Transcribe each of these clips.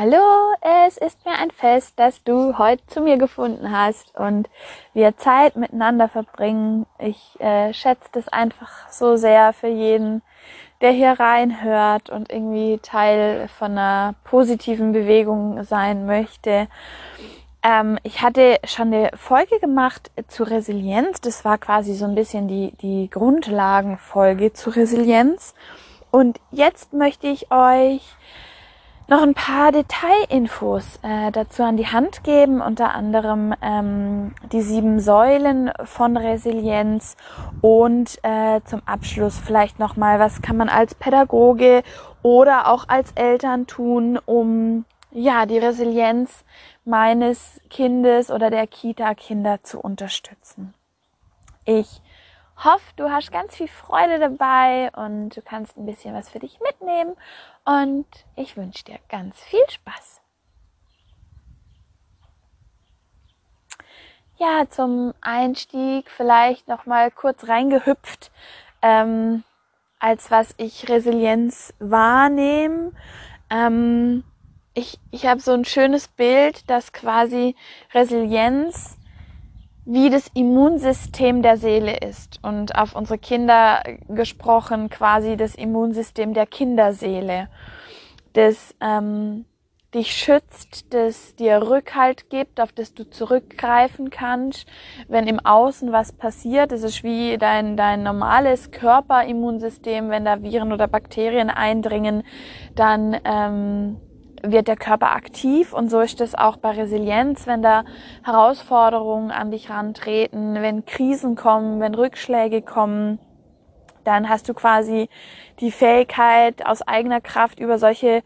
Hallo, es ist mir ein Fest, dass du heute zu mir gefunden hast und wir Zeit miteinander verbringen. Ich äh, schätze das einfach so sehr für jeden, der hier reinhört und irgendwie Teil von einer positiven Bewegung sein möchte. Ähm, ich hatte schon eine Folge gemacht zu Resilienz. Das war quasi so ein bisschen die, die Grundlagenfolge zu Resilienz. Und jetzt möchte ich euch noch ein paar Detailinfos äh, dazu an die Hand geben, unter anderem ähm, die sieben Säulen von Resilienz und äh, zum Abschluss vielleicht nochmal, was kann man als Pädagoge oder auch als Eltern tun, um ja die Resilienz meines Kindes oder der Kita-Kinder zu unterstützen. Ich hoffe, du hast ganz viel Freude dabei und du kannst ein bisschen was für dich mitnehmen. Und ich wünsche dir ganz viel Spaß. Ja, zum Einstieg vielleicht noch mal kurz reingehüpft, ähm, als was ich Resilienz wahrnehme. Ähm, ich ich habe so ein schönes Bild, dass quasi Resilienz wie das Immunsystem der Seele ist und auf unsere Kinder gesprochen quasi das Immunsystem der Kinderseele, das ähm, dich schützt, das dir Rückhalt gibt, auf das du zurückgreifen kannst, wenn im Außen was passiert. Es ist wie dein, dein normales Körperimmunsystem, wenn da Viren oder Bakterien eindringen, dann ähm, wird der Körper aktiv und so ist es auch bei Resilienz, wenn da Herausforderungen an dich rantreten, wenn Krisen kommen, wenn Rückschläge kommen, dann hast du quasi die Fähigkeit aus eigener Kraft über solche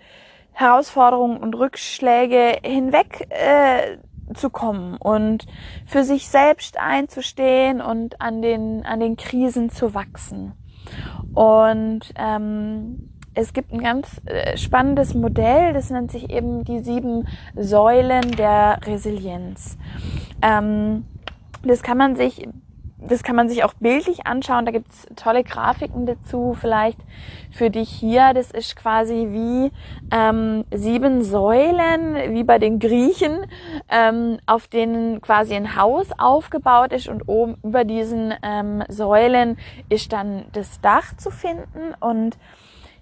Herausforderungen und Rückschläge hinweg äh, zu kommen und für sich selbst einzustehen und an den an den Krisen zu wachsen. Und ähm, es gibt ein ganz äh, spannendes Modell, das nennt sich eben die sieben Säulen der Resilienz. Ähm, das kann man sich das kann man sich auch bildlich anschauen. Da gibt's tolle Grafiken dazu, vielleicht für dich hier. Das ist quasi wie ähm, sieben Säulen, wie bei den Griechen, ähm, auf denen quasi ein Haus aufgebaut ist und oben über diesen ähm, Säulen ist dann das Dach zu finden und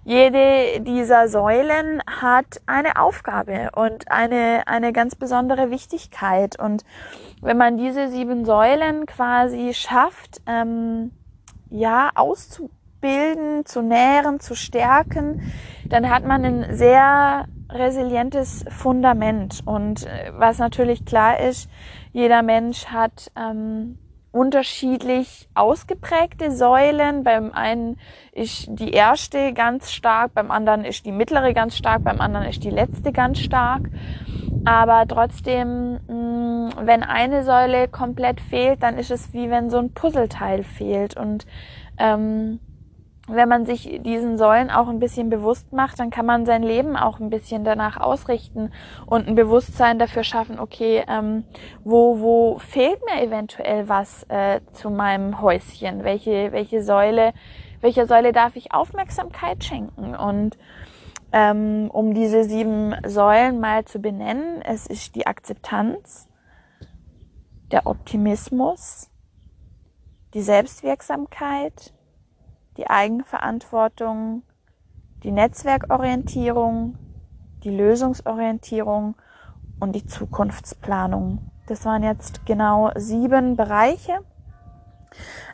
jede dieser Säulen hat eine Aufgabe und eine, eine ganz besondere Wichtigkeit. Und wenn man diese sieben Säulen quasi schafft, ähm, ja, auszubilden, zu nähren, zu stärken, dann hat man ein sehr resilientes Fundament. Und äh, was natürlich klar ist, jeder Mensch hat ähm, unterschiedlich ausgeprägte Säulen. Beim einen ist die erste ganz stark, beim anderen ist die mittlere ganz stark, beim anderen ist die letzte ganz stark. Aber trotzdem, mm, wenn eine Säule komplett fehlt, dann ist es wie wenn so ein Puzzleteil fehlt. Und ähm, wenn man sich diesen Säulen auch ein bisschen bewusst macht, dann kann man sein Leben auch ein bisschen danach ausrichten und ein Bewusstsein dafür schaffen, okay, ähm, wo, wo fehlt mir eventuell was äh, zu meinem Häuschen? Welche, welche Säule, welcher Säule darf ich Aufmerksamkeit schenken? Und ähm, um diese sieben Säulen mal zu benennen, es ist die Akzeptanz, der Optimismus, die Selbstwirksamkeit, die Eigenverantwortung, die Netzwerkorientierung, die Lösungsorientierung und die Zukunftsplanung. Das waren jetzt genau sieben Bereiche.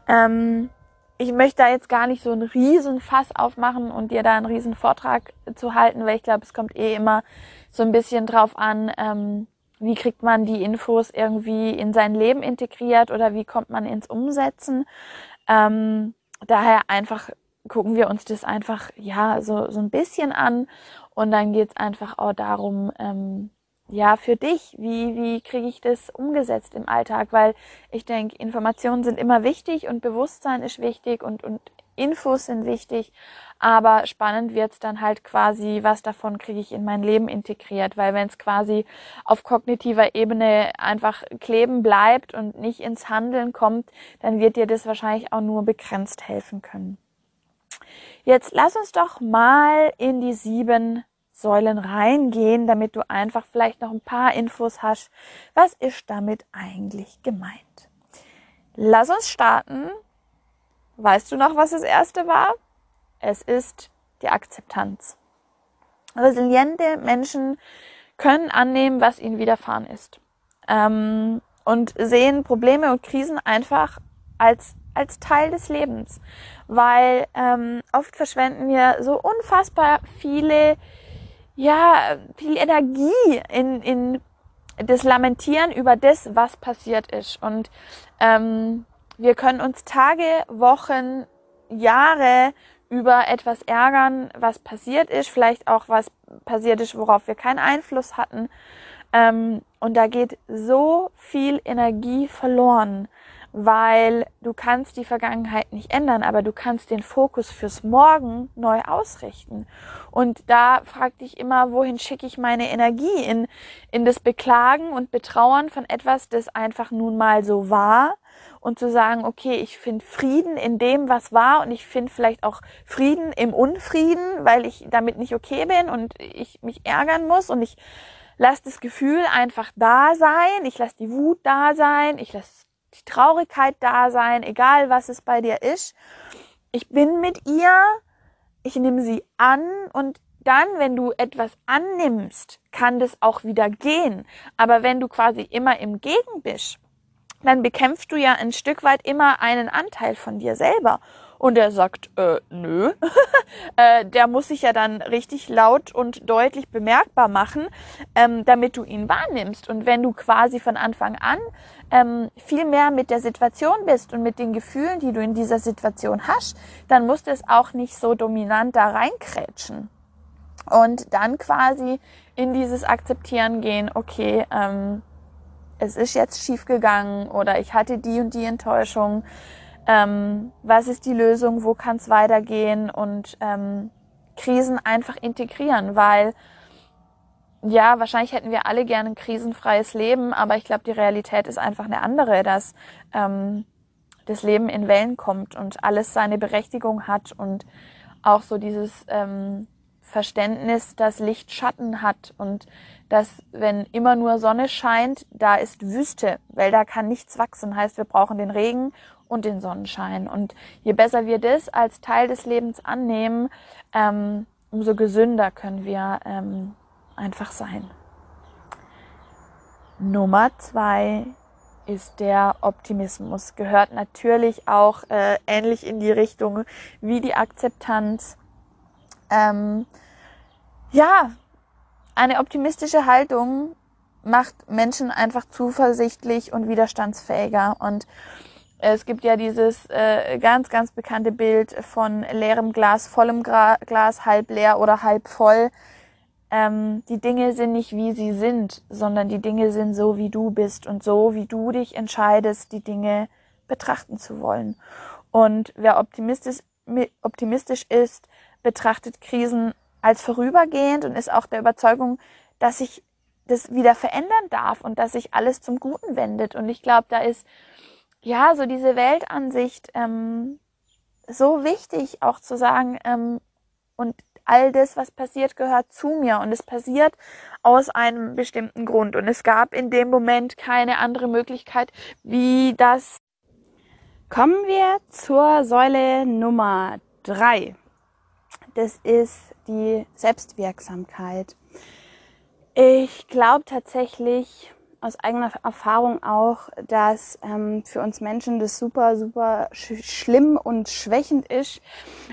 Ähm, ich möchte da jetzt gar nicht so einen riesen Fass aufmachen und dir da einen riesen Vortrag zu halten, weil ich glaube, es kommt eh immer so ein bisschen drauf an, ähm, wie kriegt man die Infos irgendwie in sein Leben integriert oder wie kommt man ins Umsetzen. Ähm, daher einfach gucken wir uns das einfach ja so, so ein bisschen an und dann geht's einfach auch darum, ähm, ja, für dich, wie, wie kriege ich das umgesetzt im Alltag? Weil ich denke, Informationen sind immer wichtig und Bewusstsein ist wichtig und, und Infos sind wichtig, aber spannend wird's dann halt quasi, was davon kriege ich in mein Leben integriert, weil wenn es quasi auf kognitiver Ebene einfach kleben bleibt und nicht ins Handeln kommt, dann wird dir das wahrscheinlich auch nur begrenzt helfen können. Jetzt lass uns doch mal in die sieben Säulen reingehen, damit du einfach vielleicht noch ein paar Infos hast. Was ist damit eigentlich gemeint? Lass uns starten. Weißt du noch, was das erste war? Es ist die Akzeptanz. Resiliente Menschen können annehmen, was ihnen widerfahren ist. Ähm, und sehen Probleme und Krisen einfach als, als Teil des Lebens. Weil ähm, oft verschwenden wir so unfassbar viele ja, viel Energie in, in das Lamentieren über das, was passiert ist. Und ähm, wir können uns Tage, Wochen, Jahre über etwas ärgern, was passiert ist, vielleicht auch was passiert ist, worauf wir keinen Einfluss hatten. Ähm, und da geht so viel Energie verloren weil du kannst die Vergangenheit nicht ändern, aber du kannst den Fokus fürs Morgen neu ausrichten. Und da frag dich immer, wohin schicke ich meine Energie? In, in das Beklagen und Betrauern von etwas, das einfach nun mal so war und zu sagen, okay, ich finde Frieden in dem, was war und ich finde vielleicht auch Frieden im Unfrieden, weil ich damit nicht okay bin und ich mich ärgern muss. Und ich lasse das Gefühl einfach da sein, ich lasse die Wut da sein, ich lasse die Traurigkeit da sein, egal was es bei dir ist. Ich bin mit ihr, ich nehme sie an. Und dann, wenn du etwas annimmst, kann das auch wieder gehen. Aber wenn du quasi immer im Gegen bist, dann bekämpfst du ja ein Stück weit immer einen Anteil von dir selber. Und er sagt, äh, nö. äh, der muss sich ja dann richtig laut und deutlich bemerkbar machen, ähm, damit du ihn wahrnimmst. Und wenn du quasi von Anfang an ähm, viel mehr mit der Situation bist und mit den Gefühlen, die du in dieser Situation hast, dann musst du es auch nicht so dominant da reinkrätschen. Und dann quasi in dieses Akzeptieren gehen, okay, ähm, es ist jetzt schiefgegangen oder ich hatte die und die Enttäuschung. Ähm, was ist die Lösung, wo kann es weitergehen? Und ähm, Krisen einfach integrieren, weil ja, wahrscheinlich hätten wir alle gerne ein krisenfreies Leben, aber ich glaube, die Realität ist einfach eine andere, dass ähm, das Leben in Wellen kommt und alles seine Berechtigung hat und auch so dieses ähm, Verständnis, dass Licht Schatten hat und dass wenn immer nur Sonne scheint, da ist Wüste, weil da kann nichts wachsen. Heißt, wir brauchen den Regen und den Sonnenschein. Und je besser wir das als Teil des Lebens annehmen, ähm, umso gesünder können wir ähm, einfach sein. Nummer zwei ist der Optimismus. Gehört natürlich auch äh, ähnlich in die Richtung wie die Akzeptanz. Ähm, ja, eine optimistische Haltung macht Menschen einfach zuversichtlich und widerstandsfähiger. Und es gibt ja dieses äh, ganz, ganz bekannte Bild von leerem Glas, vollem Gra Glas, halb leer oder halb voll. Ähm, die Dinge sind nicht wie sie sind, sondern die Dinge sind so, wie du bist und so, wie du dich entscheidest, die Dinge betrachten zu wollen. Und wer optimistisch, optimistisch ist, betrachtet Krisen als vorübergehend und ist auch der Überzeugung, dass sich das wieder verändern darf und dass sich alles zum Guten wendet. Und ich glaube, da ist ja, so diese Weltansicht ähm, so wichtig auch zu sagen, ähm, und all das, was passiert, gehört zu mir und es passiert aus einem bestimmten Grund. Und es gab in dem Moment keine andere Möglichkeit, wie das. Kommen wir zur Säule Nummer drei. Das ist die Selbstwirksamkeit. Ich glaube tatsächlich, aus eigener Erfahrung auch, dass ähm, für uns Menschen das super, super sch schlimm und schwächend ist,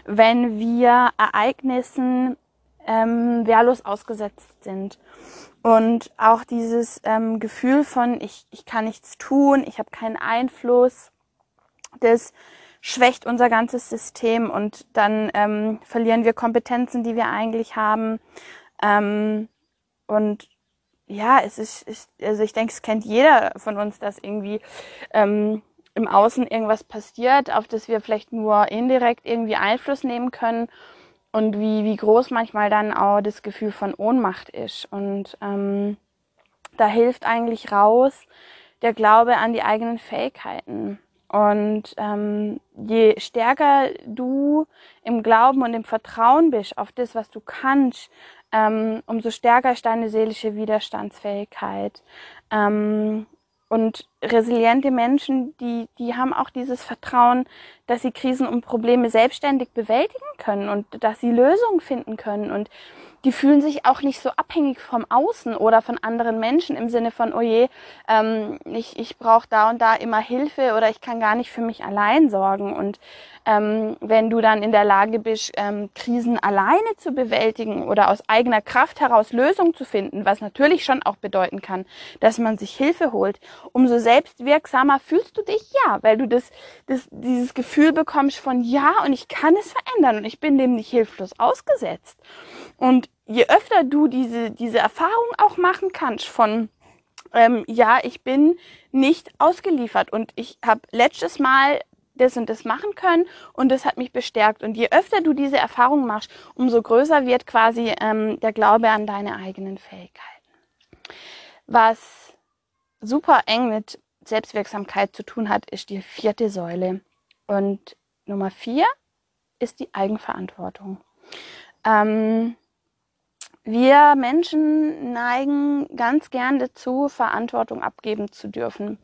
wenn wir Ereignissen ähm, wehrlos ausgesetzt sind. Und auch dieses ähm, Gefühl von, ich, ich kann nichts tun, ich habe keinen Einfluss, das schwächt unser ganzes System und dann ähm, verlieren wir Kompetenzen, die wir eigentlich haben. Ähm, und ja, es ist, ist, also ich denke, es kennt jeder von uns, dass irgendwie ähm, im Außen irgendwas passiert, auf das wir vielleicht nur indirekt irgendwie Einfluss nehmen können und wie, wie groß manchmal dann auch das Gefühl von Ohnmacht ist. Und ähm, da hilft eigentlich raus der Glaube an die eigenen Fähigkeiten. Und ähm, je stärker du im Glauben und im Vertrauen bist auf das, was du kannst, ähm, umso stärker ist deine seelische Widerstandsfähigkeit. Ähm, und resiliente Menschen, die, die haben auch dieses Vertrauen, dass sie Krisen und Probleme selbstständig bewältigen können und dass sie Lösungen finden können. Und die fühlen sich auch nicht so abhängig vom Außen oder von anderen Menschen im Sinne von, oh je, ähm, ich, ich brauche da und da immer Hilfe oder ich kann gar nicht für mich allein sorgen. Und ähm, wenn du dann in der Lage bist, ähm, Krisen alleine zu bewältigen oder aus eigener Kraft heraus Lösungen zu finden, was natürlich schon auch bedeuten kann, dass man sich Hilfe holt, umso selbstwirksamer fühlst du dich, ja, weil du das, das, dieses Gefühl bekommst von, ja, und ich kann es verändern und ich bin dem nicht hilflos ausgesetzt. Und je öfter du diese, diese Erfahrung auch machen kannst von, ähm, ja, ich bin nicht ausgeliefert und ich habe letztes Mal das und das machen können und das hat mich bestärkt. Und je öfter du diese Erfahrung machst, umso größer wird quasi ähm, der Glaube an deine eigenen Fähigkeiten. Was super eng mit Selbstwirksamkeit zu tun hat, ist die vierte Säule. Und Nummer vier ist die Eigenverantwortung. Ähm, wir Menschen neigen ganz gern dazu, Verantwortung abgeben zu dürfen.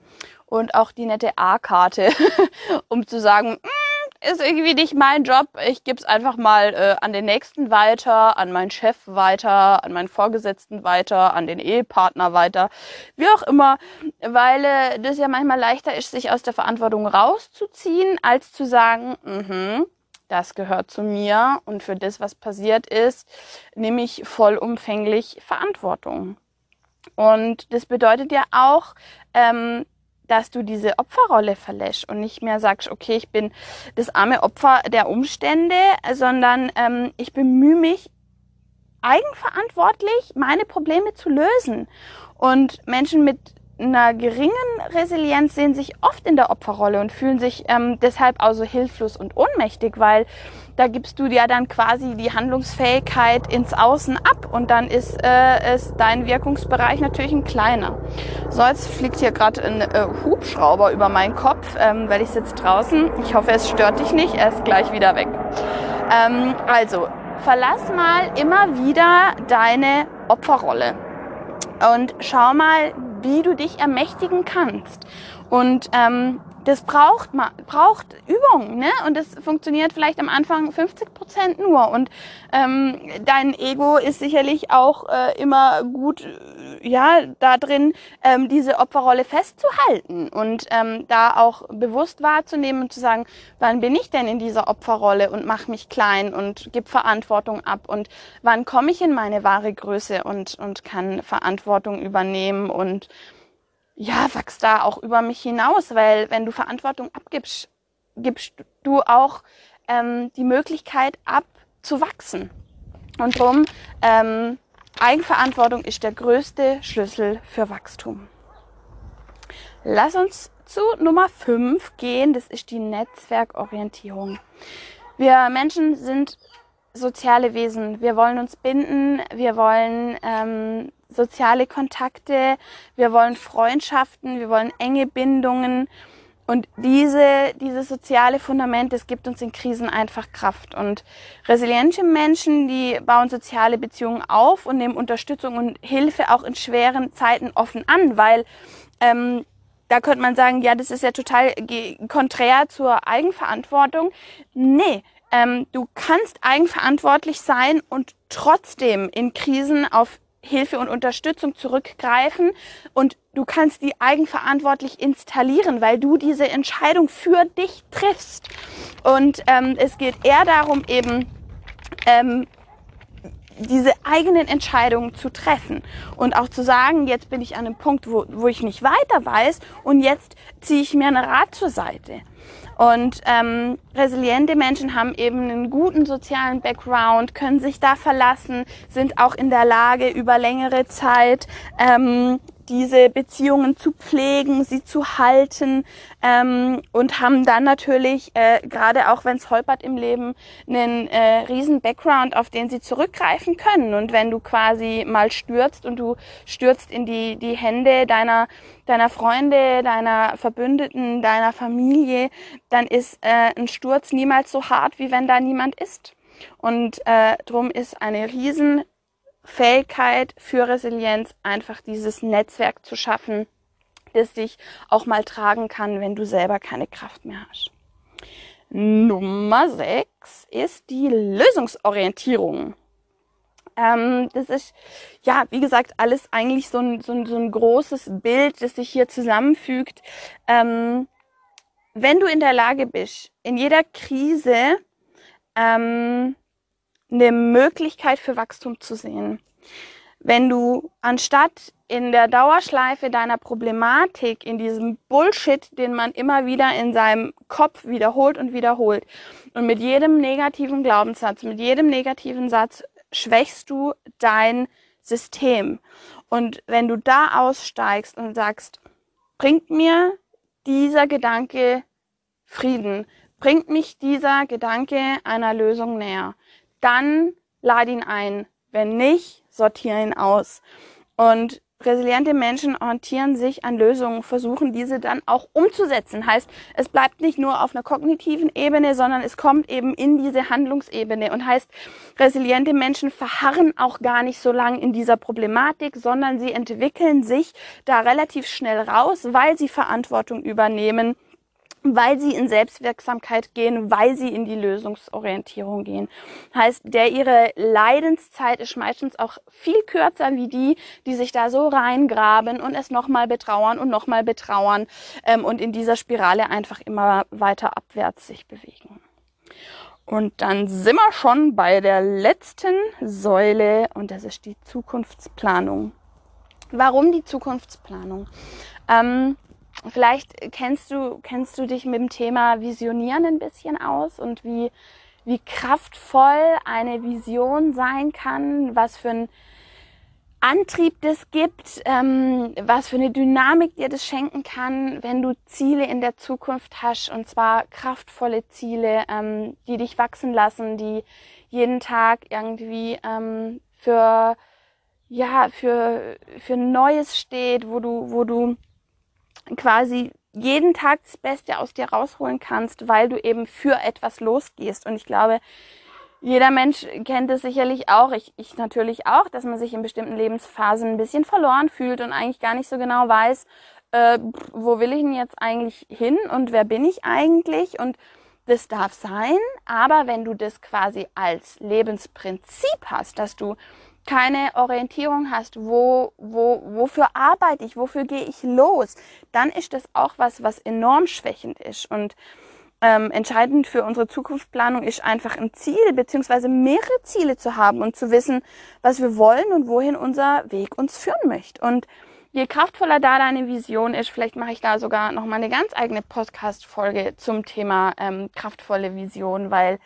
Und auch die nette A-Karte, um zu sagen, mm, ist irgendwie nicht mein Job, ich gebe es einfach mal äh, an den Nächsten weiter, an meinen Chef weiter, an meinen Vorgesetzten weiter, an den Ehepartner weiter, wie auch immer, weil äh, das ja manchmal leichter ist, sich aus der Verantwortung rauszuziehen, als zu sagen, mhm, das gehört zu mir und für das, was passiert ist, nehme ich vollumfänglich Verantwortung. Und das bedeutet ja auch, ähm, dass du diese Opferrolle verlässt und nicht mehr sagst, okay, ich bin das arme Opfer der Umstände, sondern ähm, ich bemühe mich eigenverantwortlich, meine Probleme zu lösen. Und Menschen mit einer geringen Resilienz sehen sich oft in der Opferrolle und fühlen sich ähm, deshalb auch so hilflos und ohnmächtig, weil da gibst du ja dann quasi die Handlungsfähigkeit ins Außen ab und dann ist äh, ist dein Wirkungsbereich natürlich ein kleiner. So, jetzt fliegt hier gerade ein äh, Hubschrauber über meinen Kopf, ähm, weil ich sitze draußen. Ich hoffe, es stört dich nicht. Er ist gleich wieder weg. Ähm, also, verlass mal immer wieder deine Opferrolle und schau mal, wie du dich ermächtigen kannst. Und ähm, das braucht braucht Übung, ne? Und das funktioniert vielleicht am Anfang 50 Prozent nur. Und ähm, dein Ego ist sicherlich auch äh, immer gut, äh, ja, da drin, ähm, diese Opferrolle festzuhalten und ähm, da auch bewusst wahrzunehmen und zu sagen, wann bin ich denn in dieser Opferrolle und mach mich klein und gib Verantwortung ab und wann komme ich in meine wahre Größe und und kann Verantwortung übernehmen und ja, wachst da auch über mich hinaus, weil wenn du Verantwortung abgibst, gibst du auch ähm, die Möglichkeit ab zu wachsen. Und darum, ähm, Eigenverantwortung ist der größte Schlüssel für Wachstum. Lass uns zu Nummer 5 gehen, das ist die Netzwerkorientierung. Wir Menschen sind soziale Wesen. Wir wollen uns binden, wir wollen ähm, soziale Kontakte, wir wollen Freundschaften, wir wollen enge Bindungen. Und diese, dieses soziale Fundament, das gibt uns in Krisen einfach Kraft. Und resiliente Menschen, die bauen soziale Beziehungen auf und nehmen Unterstützung und Hilfe auch in schweren Zeiten offen an, weil ähm, da könnte man sagen, ja, das ist ja total konträr zur Eigenverantwortung. Nee, ähm, du kannst eigenverantwortlich sein und trotzdem in Krisen auf Hilfe und Unterstützung zurückgreifen und du kannst die eigenverantwortlich installieren, weil du diese Entscheidung für dich triffst. Und ähm, es geht eher darum, eben ähm, diese eigenen Entscheidungen zu treffen und auch zu sagen, jetzt bin ich an einem Punkt, wo, wo ich nicht weiter weiß und jetzt ziehe ich mir einen Rat zur Seite. Und ähm, resiliente Menschen haben eben einen guten sozialen Background, können sich da verlassen, sind auch in der Lage, über längere Zeit ähm, diese Beziehungen zu pflegen, sie zu halten ähm, und haben dann natürlich, äh, gerade auch wenn es holpert im Leben, einen äh, riesen Background, auf den sie zurückgreifen können. Und wenn du quasi mal stürzt und du stürzt in die, die Hände deiner, deiner Freunde, deiner Verbündeten, deiner Familie, dann ist äh, ein Sturz niemals so hart, wie wenn da niemand ist. Und äh, drum ist eine riesen Fähigkeit für Resilienz, einfach dieses Netzwerk zu schaffen, das dich auch mal tragen kann, wenn du selber keine Kraft mehr hast. Nummer 6 ist die Lösungsorientierung. Ähm, das ist, ja, wie gesagt, alles eigentlich so ein, so ein, so ein großes Bild, das sich hier zusammenfügt. Ähm, wenn du in der Lage bist, in jeder Krise ähm, eine Möglichkeit für Wachstum zu sehen. Wenn du anstatt in der Dauerschleife deiner Problematik, in diesem Bullshit, den man immer wieder in seinem Kopf wiederholt und wiederholt, und mit jedem negativen Glaubenssatz, mit jedem negativen Satz schwächst du dein System. Und wenn du da aussteigst und sagst, bringt mir dieser Gedanke Frieden, bringt mich dieser Gedanke einer Lösung näher, dann lade ihn ein. Wenn nicht, sortiere ihn aus. Und resiliente Menschen orientieren sich an Lösungen, versuchen diese dann auch umzusetzen. Heißt, es bleibt nicht nur auf einer kognitiven Ebene, sondern es kommt eben in diese Handlungsebene. Und heißt, resiliente Menschen verharren auch gar nicht so lange in dieser Problematik, sondern sie entwickeln sich da relativ schnell raus, weil sie Verantwortung übernehmen weil sie in Selbstwirksamkeit gehen, weil sie in die Lösungsorientierung gehen. Heißt, der ihre Leidenszeit ist meistens auch viel kürzer wie die, die sich da so reingraben und es nochmal betrauern und nochmal betrauern ähm, und in dieser Spirale einfach immer weiter abwärts sich bewegen. Und dann sind wir schon bei der letzten Säule und das ist die Zukunftsplanung. Warum die Zukunftsplanung? Ähm, Vielleicht kennst du, kennst du dich mit dem Thema Visionieren ein bisschen aus und wie, wie kraftvoll eine Vision sein kann, was für ein Antrieb das gibt, ähm, was für eine Dynamik dir das schenken kann, wenn du Ziele in der Zukunft hast und zwar kraftvolle Ziele, ähm, die dich wachsen lassen, die jeden Tag irgendwie ähm, für ja für für Neues steht, wo du wo du quasi jeden Tag das Beste aus dir rausholen kannst, weil du eben für etwas losgehst. Und ich glaube, jeder Mensch kennt es sicherlich auch, ich, ich natürlich auch, dass man sich in bestimmten Lebensphasen ein bisschen verloren fühlt und eigentlich gar nicht so genau weiß, äh, wo will ich denn jetzt eigentlich hin und wer bin ich eigentlich und das darf sein, aber wenn du das quasi als Lebensprinzip hast, dass du keine Orientierung hast, wo, wo, wofür arbeite ich, wofür gehe ich los, dann ist das auch was, was enorm schwächend ist. Und ähm, entscheidend für unsere Zukunftsplanung ist einfach ein Ziel beziehungsweise mehrere Ziele zu haben und zu wissen, was wir wollen und wohin unser Weg uns führen möchte. Und je kraftvoller da deine Vision ist, vielleicht mache ich da sogar noch mal eine ganz eigene Podcast-Folge zum Thema ähm, kraftvolle Vision, weil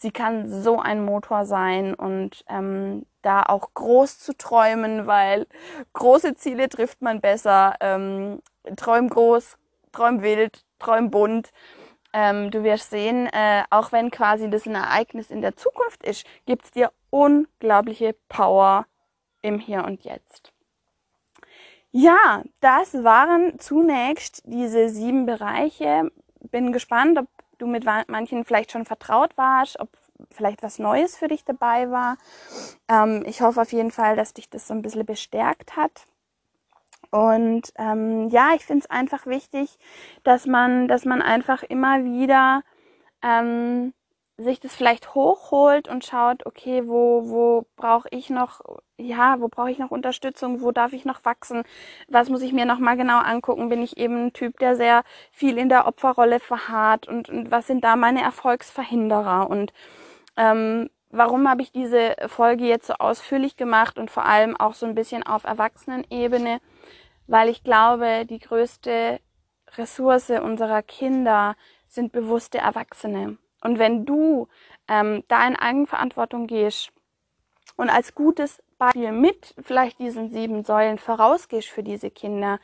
sie kann so ein Motor sein und ähm, da auch groß zu träumen, weil große Ziele trifft man besser. Ähm, träum groß, träum wild, träum bunt. Ähm, du wirst sehen, äh, auch wenn quasi das ein Ereignis in der Zukunft ist, gibt's dir unglaubliche Power im Hier und Jetzt. Ja, das waren zunächst diese sieben Bereiche. Bin gespannt, ob du mit manchen vielleicht schon vertraut warst, ob vielleicht was Neues für dich dabei war. Ähm, ich hoffe auf jeden Fall, dass dich das so ein bisschen bestärkt hat. Und ähm, ja, ich finde es einfach wichtig, dass man, dass man einfach immer wieder ähm, sich das vielleicht hochholt und schaut, okay, wo, wo brauche ich noch, ja, wo brauche ich noch Unterstützung, wo darf ich noch wachsen, was muss ich mir nochmal genau angucken, bin ich eben ein Typ, der sehr viel in der Opferrolle verharrt und, und was sind da meine Erfolgsverhinderer und ähm, warum habe ich diese Folge jetzt so ausführlich gemacht und vor allem auch so ein bisschen auf Erwachsenenebene? Weil ich glaube, die größte Ressource unserer Kinder sind bewusste Erwachsene. Und wenn du ähm, da in Eigenverantwortung gehst und als gutes Beispiel mit vielleicht diesen sieben Säulen vorausgehst für diese Kinder,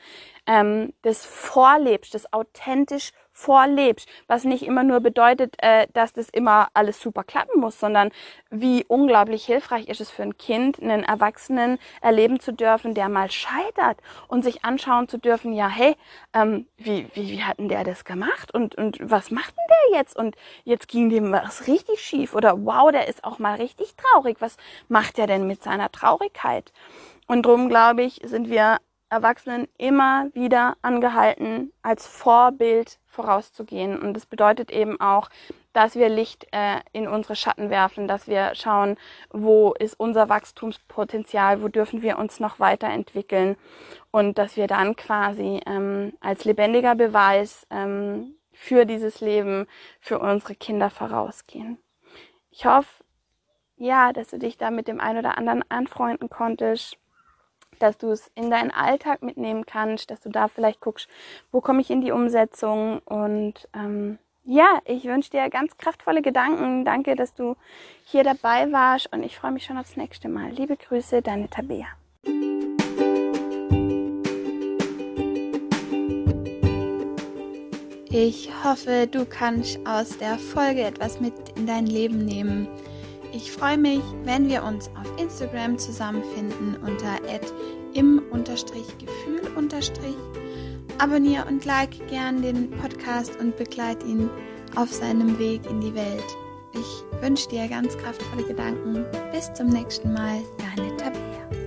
ähm, das vorlebst, das authentisch vorlebst, was nicht immer nur bedeutet, äh, dass das immer alles super klappen muss, sondern wie unglaublich hilfreich ist es für ein Kind, einen Erwachsenen erleben zu dürfen, der mal scheitert und sich anschauen zu dürfen, ja, hey, ähm, wie, wie, wie hat denn der das gemacht und, und was macht denn der jetzt? Und jetzt ging dem was richtig schief oder wow, der ist auch mal richtig traurig, was macht er denn mit seiner Traurigkeit? Und drum glaube ich, sind wir Erwachsenen immer wieder angehalten, als Vorbild vorauszugehen. Und das bedeutet eben auch, dass wir Licht äh, in unsere Schatten werfen, dass wir schauen, wo ist unser Wachstumspotenzial, wo dürfen wir uns noch weiterentwickeln und dass wir dann quasi ähm, als lebendiger Beweis ähm, für dieses Leben, für unsere Kinder vorausgehen. Ich hoffe, ja, dass du dich da mit dem einen oder anderen anfreunden konntest dass du es in deinen Alltag mitnehmen kannst, dass du da vielleicht guckst, wo komme ich in die Umsetzung und ähm, ja, ich wünsche dir ganz kraftvolle Gedanken. Danke, dass du hier dabei warst und ich freue mich schon aufs nächste Mal. Liebe Grüße, deine Tabea. Ich hoffe, du kannst aus der Folge etwas mit in dein Leben nehmen. Ich freue mich, wenn wir uns auf Instagram zusammenfinden unter im-gefühl. Abonniere und like gern den Podcast und begleite ihn auf seinem Weg in die Welt. Ich wünsche dir ganz kraftvolle Gedanken. Bis zum nächsten Mal, deine Tabea.